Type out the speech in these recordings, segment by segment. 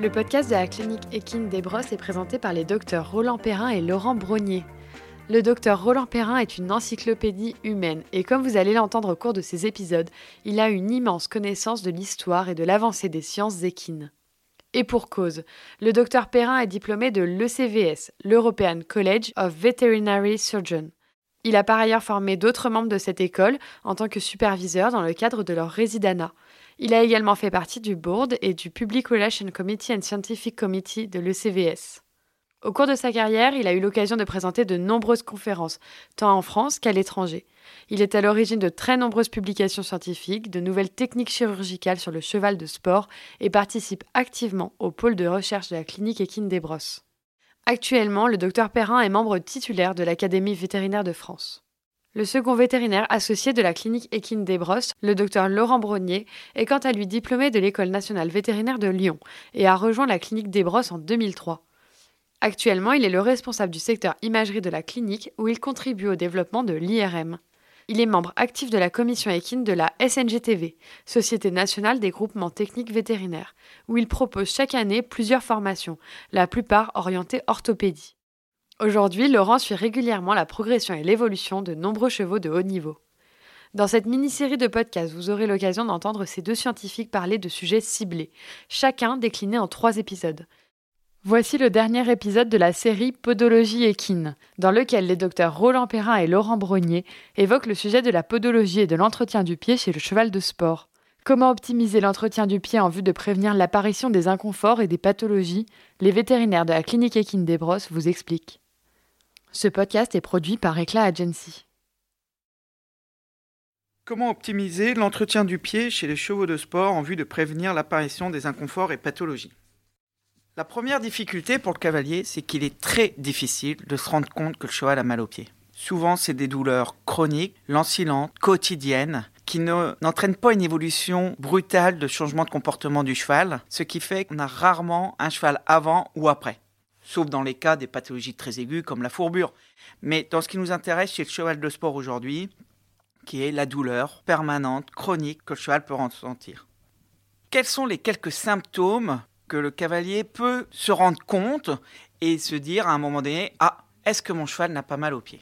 Le podcast de la clinique Equine des Brosses est présenté par les docteurs Roland Perrin et Laurent Brognier. Le docteur Roland Perrin est une encyclopédie humaine et comme vous allez l'entendre au cours de ces épisodes, il a une immense connaissance de l'histoire et de l'avancée des sciences équines. Et pour cause, le docteur Perrin est diplômé de l'ECVS, l'European College of Veterinary Surgeons. Il a par ailleurs formé d'autres membres de cette école en tant que superviseur dans le cadre de leur résidana. Il a également fait partie du board et du Public Relations Committee and Scientific Committee de l'ECVS. Au cours de sa carrière, il a eu l'occasion de présenter de nombreuses conférences, tant en France qu'à l'étranger. Il est à l'origine de très nombreuses publications scientifiques, de nouvelles techniques chirurgicales sur le cheval de sport et participe activement au pôle de recherche de la clinique équine des Brosses. Actuellement, le docteur Perrin est membre titulaire de l'Académie vétérinaire de France. Le second vétérinaire associé de la clinique équine des Brosses, le docteur Laurent Brognier, est quant à lui diplômé de l'École nationale vétérinaire de Lyon et a rejoint la clinique des Brosses en 2003. Actuellement, il est le responsable du secteur imagerie de la clinique où il contribue au développement de l'IRM. Il est membre actif de la commission équine de la SNGTV, Société nationale des groupements techniques vétérinaires, où il propose chaque année plusieurs formations, la plupart orientées orthopédie. Aujourd'hui, Laurent suit régulièrement la progression et l'évolution de nombreux chevaux de haut niveau. Dans cette mini-série de podcasts, vous aurez l'occasion d'entendre ces deux scientifiques parler de sujets ciblés, chacun décliné en trois épisodes. Voici le dernier épisode de la série Podologie équine, dans lequel les docteurs Roland Perrin et Laurent Brognier évoquent le sujet de la podologie et de l'entretien du pied chez le cheval de sport. Comment optimiser l'entretien du pied en vue de prévenir l'apparition des inconforts et des pathologies? Les vétérinaires de la clinique équine des Brosses vous expliquent. Ce podcast est produit par Eclat Agency. Comment optimiser l'entretien du pied chez les chevaux de sport en vue de prévenir l'apparition des inconforts et pathologies? La première difficulté pour le cavalier, c'est qu'il est très difficile de se rendre compte que le cheval a mal au pied. Souvent, c'est des douleurs chroniques, lancilantes, quotidiennes, qui n'entraînent pas une évolution brutale de changement de comportement du cheval, ce qui fait qu'on a rarement un cheval avant ou après sauf dans les cas des pathologies très aiguës comme la fourbure. Mais dans ce qui nous intéresse chez le cheval de sport aujourd'hui, qui est la douleur permanente, chronique que le cheval peut ressentir. Quels sont les quelques symptômes que le cavalier peut se rendre compte et se dire à un moment donné Ah, est-ce que mon cheval n'a pas mal au pied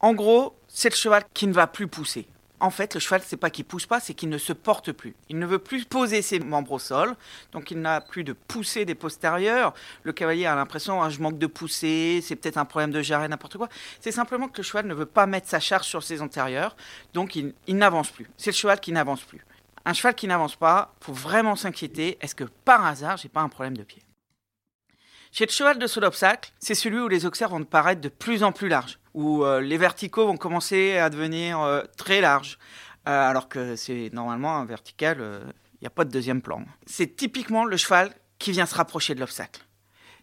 En gros, c'est le cheval qui ne va plus pousser en fait, le cheval, c'est pas qu'il pousse pas, c'est qu'il ne se porte plus. Il ne veut plus poser ses membres au sol, donc il n'a plus de poussée des postérieurs. Le cavalier a l'impression, ah, je manque de poussée, c'est peut-être un problème de jarret, n'importe quoi. C'est simplement que le cheval ne veut pas mettre sa charge sur ses antérieurs, donc il, n'avance plus. C'est le cheval qui n'avance plus. Un cheval qui n'avance pas, faut vraiment s'inquiéter. Est-ce que par hasard, j'ai pas un problème de pied? Chez le cheval de saut d'obstacle, c'est celui où les auxerres vont paraître de plus en plus larges où euh, les verticaux vont commencer à devenir euh, très larges, euh, alors que c'est normalement un vertical, il n'y a pas de deuxième plan. C'est typiquement le cheval qui vient se rapprocher de l'obstacle.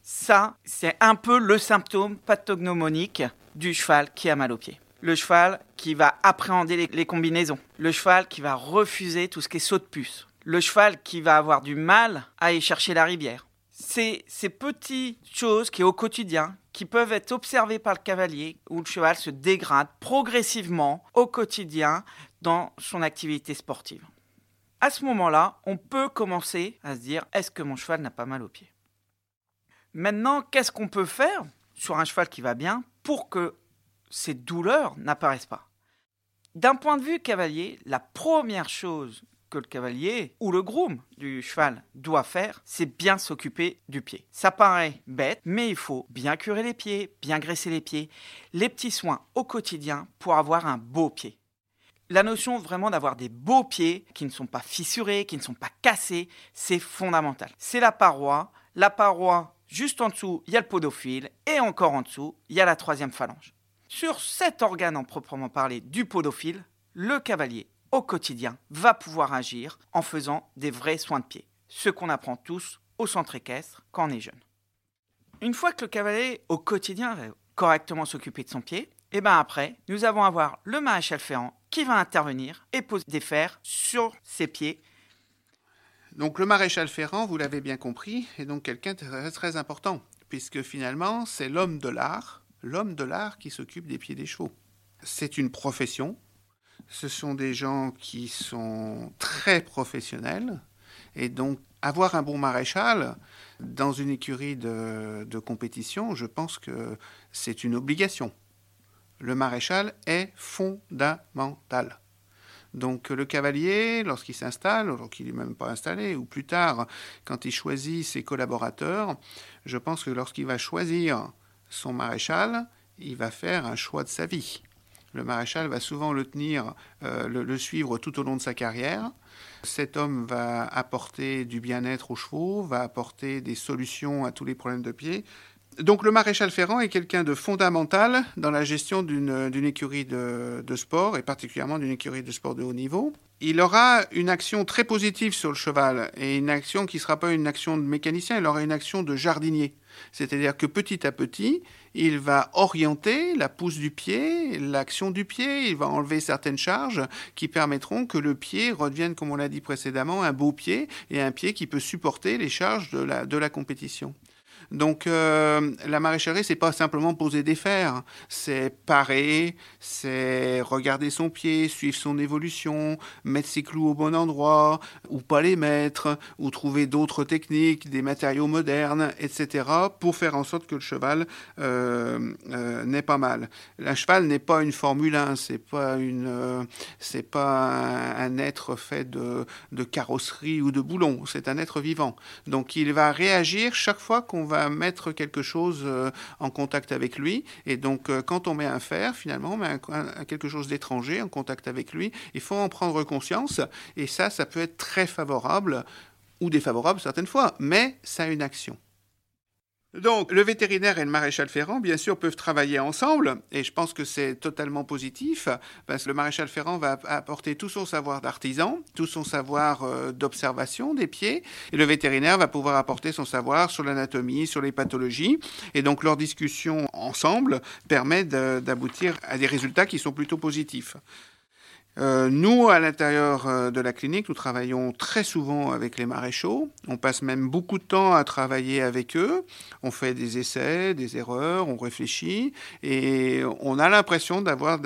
Ça, c'est un peu le symptôme pathognomonique du cheval qui a mal au pied. Le cheval qui va appréhender les, combinaisons. Le cheval qui va refuser tout ce qui est saut de puce. Le cheval qui va avoir du mal à aller chercher la rivière. C'est ces petites choses qui, au quotidien, qui peuvent être observées par le cavalier, où le cheval se dégrade progressivement au quotidien dans son activité sportive. À ce moment-là, on peut commencer à se dire est-ce que mon cheval n'a pas mal au pied Maintenant, qu'est-ce qu'on peut faire sur un cheval qui va bien pour que ces douleurs n'apparaissent pas D'un point de vue cavalier, la première chose que le cavalier ou le groom du cheval doit faire, c'est bien s'occuper du pied. Ça paraît bête, mais il faut bien curer les pieds, bien graisser les pieds, les petits soins au quotidien pour avoir un beau pied. La notion vraiment d'avoir des beaux pieds qui ne sont pas fissurés, qui ne sont pas cassés, c'est fondamental. C'est la paroi. La paroi, juste en dessous, il y a le podophile et encore en dessous, il y a la troisième phalange. Sur cet organe en proprement parlé du podophile, le cavalier au quotidien va pouvoir agir en faisant des vrais soins de pied, ce qu'on apprend tous au centre équestre quand on est jeune. Une fois que le cavalier au quotidien va correctement s'occuper de son pied, et eh ben après, nous allons avoir le maréchal ferrant qui va intervenir et poser des fers sur ses pieds. Donc le maréchal Ferrand, vous l'avez bien compris, est donc quelqu'un de très important, puisque finalement c'est l'homme de l'art, l'homme de l'art qui s'occupe des pieds des chevaux. C'est une profession, ce sont des gens qui sont très professionnels, et donc avoir un bon maréchal dans une écurie de, compétition, je pense que c'est une obligation. Le maréchal est fondamental. Donc le cavalier, lorsqu'il s'installe, alors qu'il n'est même pas installé, ou plus tard, quand il choisit ses collaborateurs, je pense que lorsqu'il va choisir son maréchal, il va faire un choix de sa vie. Le maréchal va souvent le tenir, euh, le, suivre tout au long de sa carrière. Cet homme va apporter du bien-être aux chevaux, va apporter des solutions à tous les problèmes de pied. Donc le maréchal Ferrand est quelqu'un de fondamental dans la gestion d'une écurie de, de, sport, et particulièrement d'une écurie de sport de haut niveau. Il aura une action très positive sur le cheval, et une action qui ne sera pas une action de mécanicien, il aura une action de jardinier. C'est-à-dire que petit à petit, il va orienter la pousse du pied, l'action du pied, il va enlever certaines charges qui permettront que le pied redevienne, comme on l'a dit précédemment, un beau pied et un pied qui peut supporter les charges de la, de la compétition. Donc euh, la maréchalerie, c'est pas simplement poser des fers, c'est parer, c'est regarder son pied, suivre son évolution, mettre ses clous au bon endroit, ou pas les mettre, ou trouver d'autres techniques, des matériaux modernes, etc., pour faire en sorte que le cheval euh, euh, n'est pas mal. Un cheval n'est pas une Formule 1, c'est pas une, euh, c'est pas un, un, être fait de, de carrosserie ou de boulons, c'est un être vivant. Donc il va réagir chaque fois qu'on va mettre quelque chose euh, en contact avec lui. Et donc, euh, quand on met un fer, finalement, on met quelque chose d'étranger en contact avec lui. Il faut en prendre conscience. Et ça, ça peut être très favorable ou défavorable certaines fois, mais ça a une action. Donc, le vétérinaire et le maréchal Ferrand, bien sûr, peuvent travailler ensemble, et je pense que c'est totalement positif, parce que le maréchal Ferrand va apporter tout son savoir d'artisan, tout son savoir euh, d'observation des pieds, et le vétérinaire va pouvoir apporter son savoir sur l'anatomie, sur les pathologies, et donc leur discussion ensemble permet d'aboutir à des résultats qui sont plutôt positifs. Euh, nous, à l'intérieur euh, de la clinique, nous travaillons très souvent avec les maréchaux. On passe même beaucoup de temps à travailler avec eux. On fait des essais, des erreurs, on réfléchit et on a l'impression d'avoir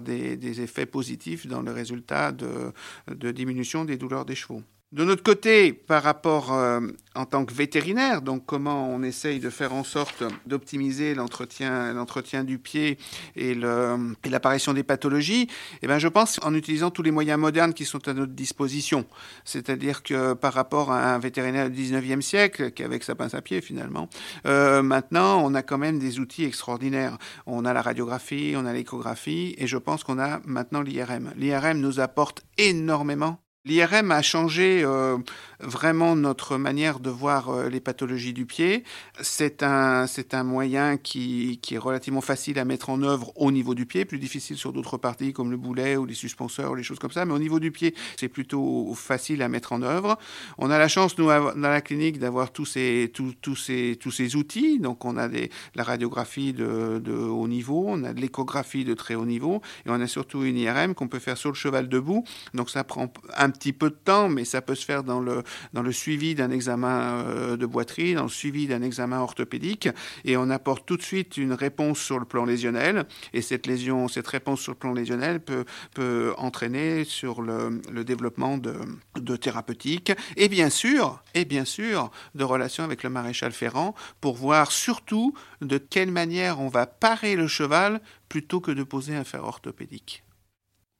des, des, effets positifs dans le résultat de, de diminution des douleurs des chevaux. De notre côté, par rapport euh, en tant que vétérinaire, donc comment on essaye de faire en sorte d'optimiser l'entretien, du pied et, l'apparition des pathologies, eh ben je pense en utilisant tous les moyens modernes qui sont à notre disposition. C'est-à-dire que par rapport à un vétérinaire du 19e siècle, qui avec sa pince à pied finalement, euh, maintenant on a quand même des outils extraordinaires. On a la radiographie, on a l'échographie, et je pense qu'on a maintenant l'IRM. L'IRM nous apporte énormément L'IRM a changé euh, vraiment notre manière de voir euh, les pathologies du pied. C'est un, c'est un moyen qui, qui, est relativement facile à mettre en œuvre au niveau du pied, plus difficile sur d'autres parties comme le boulet ou les suspenseurs ou les choses comme ça, mais au niveau du pied, c'est plutôt facile à mettre en œuvre. On a la chance, nous, dans la clinique, d'avoir tous ces, tous, tous, ces, tous ces outils. Donc, on a des, la radiographie de, de haut niveau, on a de l'échographie de très haut niveau, et on a surtout une IRM qu'on peut faire sur le cheval debout. Donc, ça prend un petit peu de temps, mais ça peut se faire dans le, dans le suivi d'un examen euh, de boiterie, dans le suivi d'un examen orthopédique, et on apporte tout de suite une réponse sur le plan lésionnel, et cette lésion, cette réponse sur le plan lésionnel peut, peut entraîner sur le, le développement de, de thérapeutique, et bien sûr, et bien sûr, de relations avec le maréchal Ferrand, pour voir surtout de quelle manière on va parer le cheval plutôt que de poser un fer orthopédique.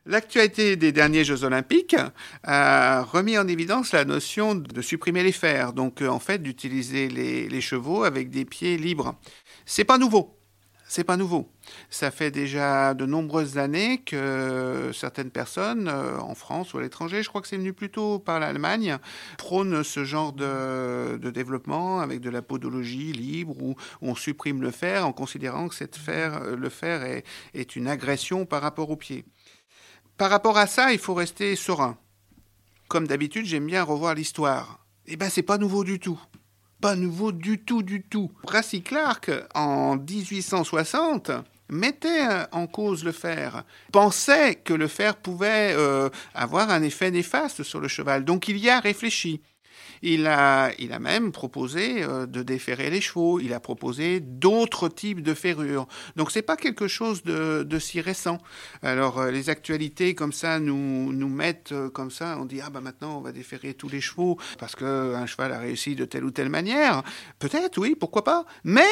L'actualité des derniers Jeux Olympiques a remis en évidence la notion de supprimer les fers, donc en fait d'utiliser les, chevaux avec des pieds libres. C'est pas nouveau. C'est pas nouveau. Ça fait déjà de nombreuses années que certaines personnes, en France ou à l'étranger, je crois que c'est venu plutôt par l'Allemagne, prônent ce genre de, développement avec de la podologie libre où on supprime le fer en considérant que cette fer, le fer est, est une agression par rapport au pied. Par rapport à ça, il faut rester serein. Comme d'habitude, j'aime bien revoir l'histoire. Eh ben, c'est pas nouveau du tout. Pas nouveau du tout, du tout. Brassy Clark, en 1860, mettait en cause le fer, pensait que le fer pouvait euh, avoir un effet néfaste sur le cheval. Donc il y a réfléchi. Il a, il a même proposé euh, de déferrer les chevaux. Il a proposé d'autres types de ferrures. Donc c'est pas quelque chose de, de si récent. Alors euh, les actualités comme ça nous, nous mettent euh, comme ça. On dit ah bah maintenant on va déferrer tous les chevaux parce que un cheval a réussi de telle ou telle manière. Peut-être oui, pourquoi pas. Mais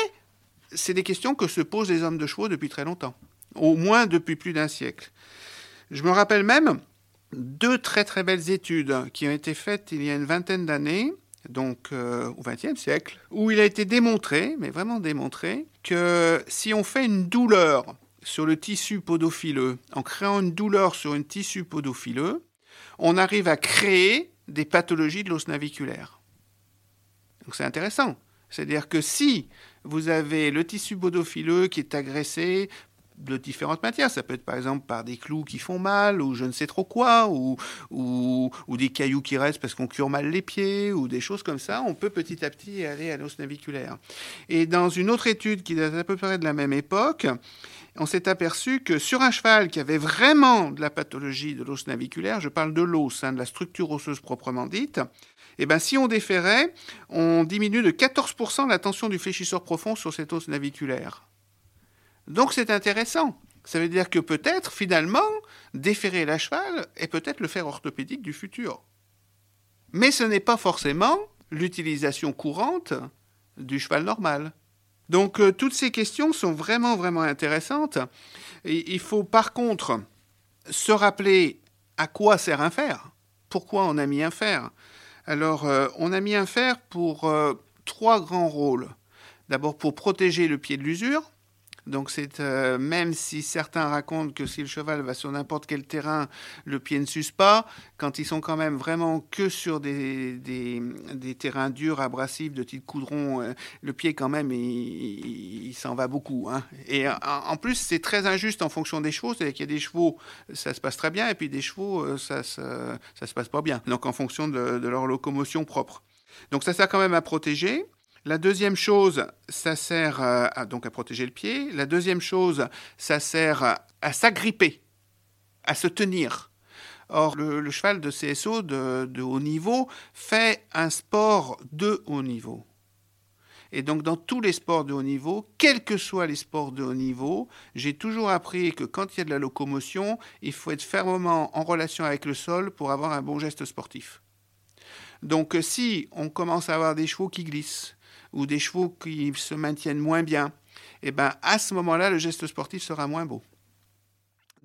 c'est des questions que se posent les hommes de chevaux depuis très longtemps, au moins depuis plus d'un siècle. Je me rappelle même deux très très belles études qui ont été faites il y a une vingtaine d'années, donc euh, au XXe siècle, où il a été démontré, mais vraiment démontré, que si on fait une douleur sur le tissu podophileux, en créant une douleur sur un tissu podophileux, on arrive à créer des pathologies de l'os naviculaire. Donc c'est intéressant. C'est-à-dire que si vous avez le tissu podophileux qui est agressé de différentes matières. Ça peut être par exemple par des clous qui font mal, ou je ne sais trop quoi, ou, des cailloux qui restent parce qu'on cure mal les pieds, ou des choses comme ça. On peut petit à petit aller à l'os naviculaire. Et dans une autre étude qui date à peu près de la même époque, on s'est aperçu que sur un cheval qui avait vraiment de la pathologie de l'os naviculaire, je parle de l'os, hein, de la structure osseuse proprement dite, eh ben, si on déférait, on diminue de 14% la tension du fléchisseur profond sur cet os naviculaire. Donc c'est intéressant. Ça veut dire que peut-être, finalement, déférer la cheval est peut-être le fer orthopédique du futur. Mais ce n'est pas forcément l'utilisation courante du cheval normal. Donc euh, toutes ces questions sont vraiment, vraiment intéressantes. il faut par contre se rappeler à quoi sert un fer. Pourquoi on a mis un fer? Alors euh, on a mis un fer pour euh, trois grands rôles. D'abord pour protéger le pied de l'usure, donc c'est euh, même si certains racontent que si le cheval va sur n'importe quel terrain, le pied ne s'use pas, quand ils sont quand même vraiment que sur des, des, terrains durs, abrasifs, de type coudron, euh, le pied quand même, il, s'en va beaucoup. Hein. Et en, plus, c'est très injuste en fonction des chevaux, c'est-à-dire qu'il y a des chevaux, ça se passe très bien, et puis des chevaux, euh, ça, ça, se passe pas bien. Donc en fonction de leur locomotion propre. Donc ça sert quand même à protéger. La deuxième chose, ça sert euh, à, donc à protéger le pied. La deuxième chose, ça sert à s'agripper, à se tenir. Or, le, cheval de CSO de, haut niveau fait un sport de haut niveau. Et donc, dans tous les sports de haut niveau, quels que soient les sports de haut niveau, j'ai toujours appris que quand il y a de la locomotion, il faut être fermement en relation avec le sol pour avoir un bon geste sportif. Donc, si on commence à avoir des chevaux qui glissent, ou des chevaux qui se maintiennent moins bien, eh ben à ce moment-là, le geste sportif sera moins beau.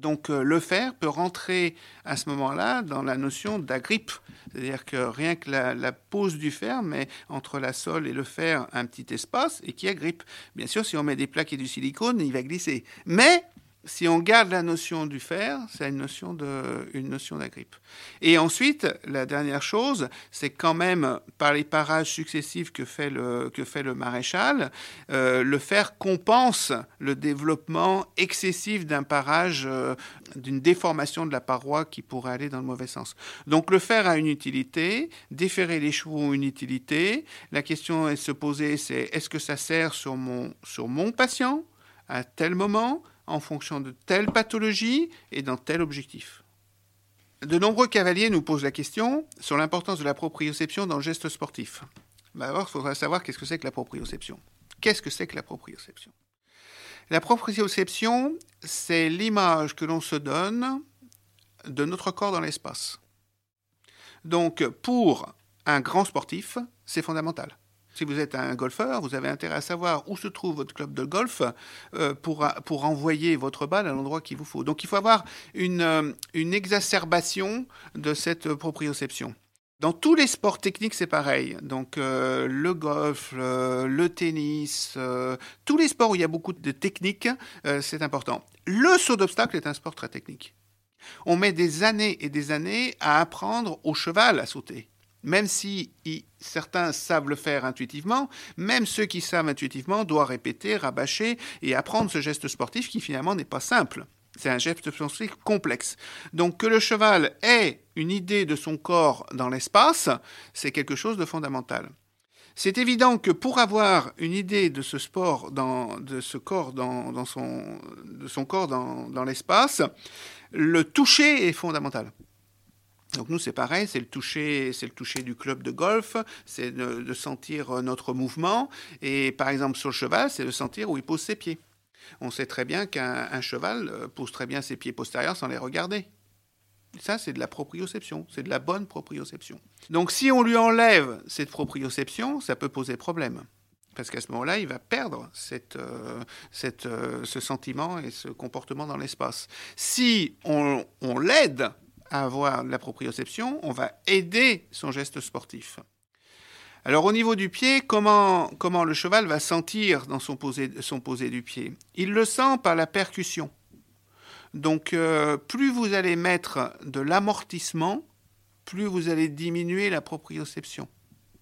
Donc euh, le fer peut rentrer à ce moment-là dans la notion d'agrippe. C'est-à-dire que rien que la, pose du fer met entre la sole et le fer un petit espace et qui agrippe. Bien sûr, si on met des plaques et du silicone, il va glisser. Mais si on garde la notion du fer, c'est une notion de, une notion d'agrippe. Et ensuite, la dernière chose, c'est quand même par les parages successifs que fait le, que fait le maréchal, euh, le fer compense le développement excessif d'un parage, euh, d'une déformation de la paroi qui pourrait aller dans le mauvais sens. Donc le fer a une utilité, déferrer les chevaux ont une utilité. La question est de se poser, c'est est-ce que ça sert sur mon, sur mon patient à tel moment? En fonction de telle pathologie et dans tel objectif. De nombreux cavaliers nous posent la question sur l'importance de la proprioception dans le geste sportif. Bah, d'abord, il faudra savoir qu'est-ce que c'est que la proprioception. Qu'est-ce que c'est que la proprioception? La proprioception, c'est l'image que l'on se donne de notre corps dans l'espace. Donc, pour un grand sportif, c'est fondamental. Si vous êtes un golfeur, vous avez intérêt à savoir où se trouve votre club de golf euh, pour, pour envoyer votre balle à l'endroit qu'il vous faut. Donc il faut avoir une, euh, une exacerbation de cette proprioception. Dans tous les sports techniques, c'est pareil. Donc euh, le golf, le tennis, tous les sports où il y a beaucoup de techniques, c'est important. Le saut d'obstacle est un sport très technique. On met des années et des années à apprendre au cheval à sauter même si certains savent le faire intuitivement, même ceux qui savent intuitivement doivent répéter, rabâcher et apprendre ce geste sportif qui finalement n'est pas simple. C'est un geste sportif complexe. Donc que le cheval ait une idée de son corps dans l'espace, c'est quelque chose de fondamental. C'est évident que pour avoir une idée de ce sport, dans, de ce corps dans, son, de corps dans l'espace, le toucher est fondamental. Donc nous c'est pareil, c'est le toucher, c'est le toucher du club de golf, c'est de, sentir notre mouvement. Et par exemple sur le cheval, c'est de sentir où il pose ses pieds. On sait très bien qu'un cheval euh, pose très bien ses pieds postérieurs sans les regarder. Ça, c'est de la proprioception, c'est de la bonne proprioception. Donc si on lui enlève cette proprioception, ça peut poser problème. Parce qu'à ce moment-là, il va perdre cette, euh, cette, euh, ce sentiment et ce comportement dans l'espace. Si on l'aide avoir la proprioception, on va aider son geste sportif. Alors au niveau du pied, comment, comment le cheval va sentir dans son posé, son posé du pied? Il le sent par la percussion. Donc euh, plus vous allez mettre de l'amortissement, plus vous allez diminuer la proprioception.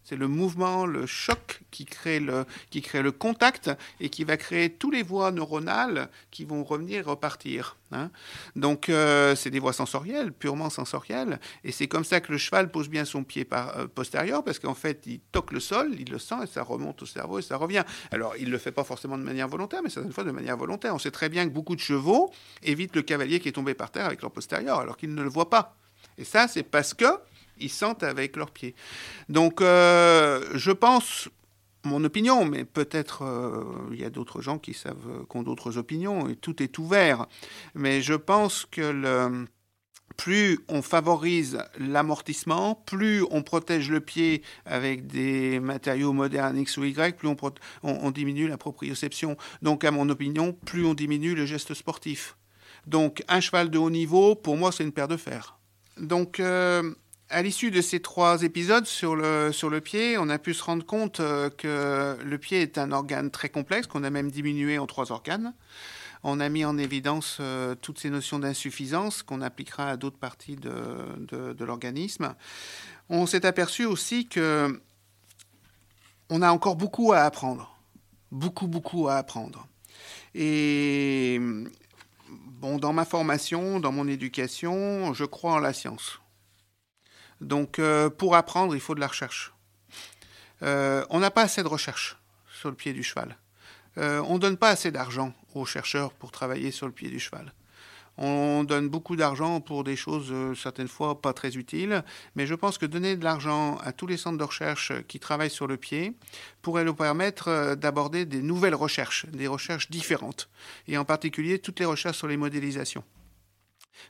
C'est le mouvement, le choc qui crée le, qui crée le contact et qui va créer tous les voies neuronales qui vont revenir repartir. Hein. Donc euh, c'est des voies sensorielles, purement sensorielles, et c'est comme ça que le cheval pose bien son pied par, euh, postérieur, parce qu'en fait il toque le sol, il le sent et ça remonte au cerveau et ça revient. Alors il ne le fait pas forcément de manière volontaire, mais certaines fois de manière volontaire. On sait très bien que beaucoup de chevaux évitent le cavalier qui est tombé par terre avec leur postérieur, alors qu'ils ne le voient pas. Et ça c'est parce que ils sentent avec leurs pieds. Donc, euh, je pense, mon opinion, mais peut-être euh, il y a d'autres gens qui savent, qui ont d'autres opinions, et tout est ouvert. Mais je pense que le, plus on favorise l'amortissement, plus on protège le pied avec des matériaux modernes X ou Y, plus on, diminue la proprioception. Donc, à mon opinion, plus on diminue le geste sportif. Donc, un cheval de haut niveau, pour moi, c'est une paire de fer. Donc, euh, à l'issue de ces trois épisodes sur le, sur le pied, on a pu se rendre compte euh, que le pied est un organe très complexe, qu'on a même diminué en trois organes. On a mis en évidence euh, toutes ces notions d'insuffisance qu'on appliquera à d'autres parties de, de, l'organisme. On s'est aperçu aussi que on a encore beaucoup à apprendre. Beaucoup, beaucoup à apprendre. Et bon, dans ma formation, dans mon éducation, je crois en la science. Donc euh, pour apprendre, il faut de la recherche. Euh, on n'a pas assez de recherche sur le pied du cheval. Euh, on ne donne pas assez d'argent aux chercheurs pour travailler sur le pied du cheval. On donne beaucoup d'argent pour des choses certaines fois pas très utiles, mais je pense que donner de l'argent à tous les centres de recherche qui travaillent sur le pied pourrait nous permettre d'aborder des nouvelles recherches, des recherches différentes, et en particulier toutes les recherches sur les modélisations.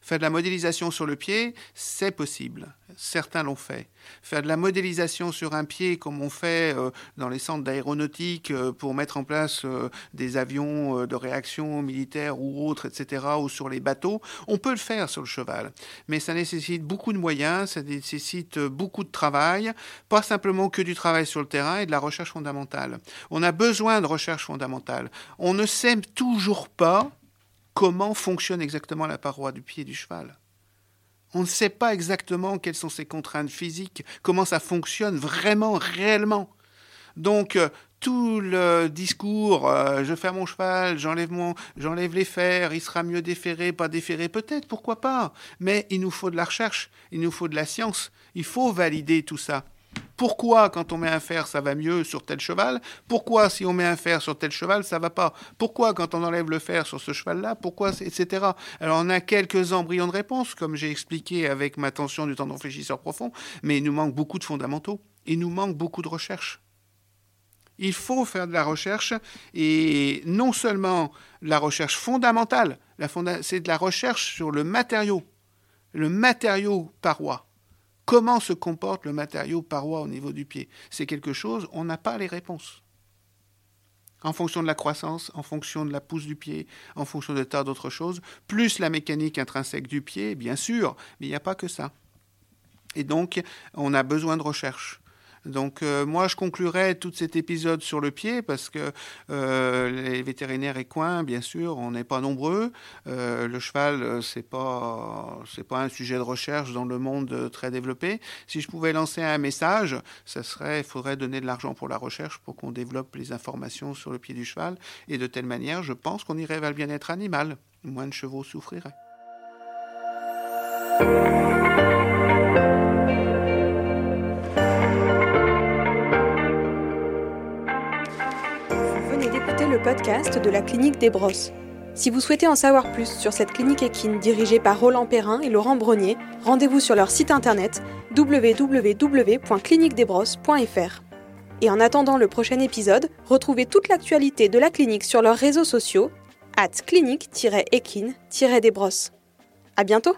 Faire de la modélisation sur le pied, c'est possible. Certains l'ont fait. Faire de la modélisation sur un pied, comme on fait euh, dans les centres d'aéronautique euh, pour mettre en place euh, des avions de réaction militaire ou autres, etc., ou sur les bateaux, on peut le faire sur le cheval. Mais ça nécessite beaucoup de moyens, ça nécessite beaucoup de travail, pas simplement que du travail sur le terrain et de la recherche fondamentale. On a besoin de recherche fondamentale. On ne sait toujours pas comment fonctionne exactement la paroi du pied du cheval. On ne sait pas exactement quelles sont ses contraintes physiques, comment ça fonctionne vraiment, réellement. Donc, euh, tout le discours, euh, je fais mon cheval, j'enlève mon, j'enlève les fers, il sera mieux déféré, pas déféré, peut-être, pourquoi pas. Mais il nous faut de la recherche, il nous faut de la science, il faut valider tout ça. Pourquoi, quand on met un fer, ça va mieux sur tel cheval? Pourquoi, si on met un fer sur tel cheval, ça va pas? Pourquoi, quand on enlève le fer sur ce cheval-là Pourquoi, etc. Alors, on a quelques embryons de réponse, comme j'ai expliqué avec ma tension du tendon fléchisseur profond, mais il nous manque beaucoup de fondamentaux. Il nous manque beaucoup de recherche. Il faut faire de la recherche, et non seulement la recherche fondamentale, c'est de la recherche sur le matériau, le matériau paroi Comment se comporte le matériau paroi au niveau du pied? C'est quelque chose, on n'a pas les réponses. En fonction de la croissance, en fonction de la pousse du pied, en fonction de tas d'autres choses, plus la mécanique intrinsèque du pied, bien sûr, mais il n'y a pas que ça. Et donc, on a besoin de recherche. Donc euh, moi, je conclurai tout cet épisode sur le pied parce que euh, les vétérinaires équins, bien sûr, on n'est pas nombreux. Euh, le cheval, c'est pas c'est pas un sujet de recherche dans le monde très développé. Si je pouvais lancer un message, ça serait, il faudrait donner de l'argent pour la recherche pour qu'on développe les informations sur le pied du cheval et de telle manière, je pense qu'on irait vers le bien-être animal. Moins de chevaux souffriraient. Podcast de la clinique des Brosses. Si vous souhaitez en savoir plus sur cette clinique équine dirigée par Roland Perrin et Laurent Brognier, rendez-vous sur leur site internet www.cliniquedesbrosses.fr. Et en attendant le prochain épisode, retrouvez toute l'actualité de la clinique sur leurs réseaux sociaux, at clinique-équine-desbrosses. À bientôt!